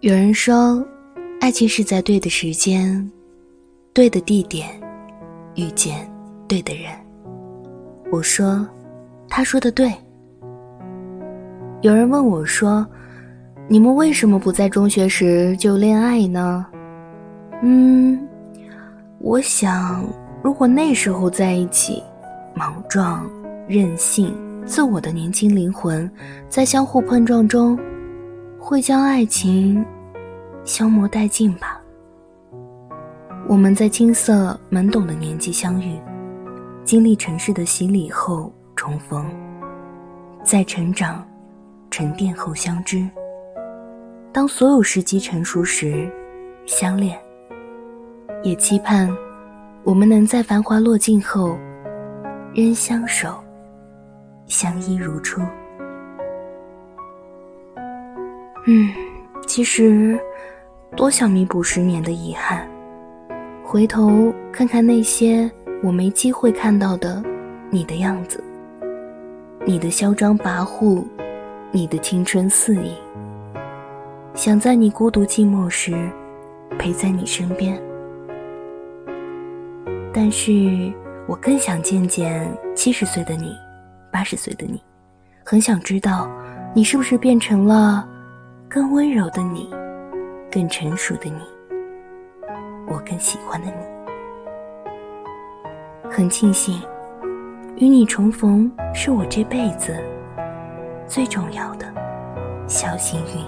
有人说，爱情是在对的时间、对的地点遇见对的人。我说，他说的对。有人问我说：“你们为什么不在中学时就恋爱呢？”嗯，我想，如果那时候在一起，莽撞、任性、自我的年轻灵魂，在相互碰撞中。会将爱情消磨殆尽吧。我们在青涩懵懂的年纪相遇，经历尘世的洗礼后重逢，在成长、沉淀后相知。当所有时机成熟时，相恋。也期盼我们能在繁华落尽后，仍相守，相依如初。嗯，其实多想弥补十年的遗憾。回头看看那些我没机会看到的你的样子，你的嚣张跋扈，你的青春肆意。想在你孤独寂寞时陪在你身边，但是我更想见见七十岁的你，八十岁的你，很想知道你是不是变成了。更温柔的你，更成熟的你，我更喜欢的你。很庆幸，与你重逢是我这辈子最重要的小幸运。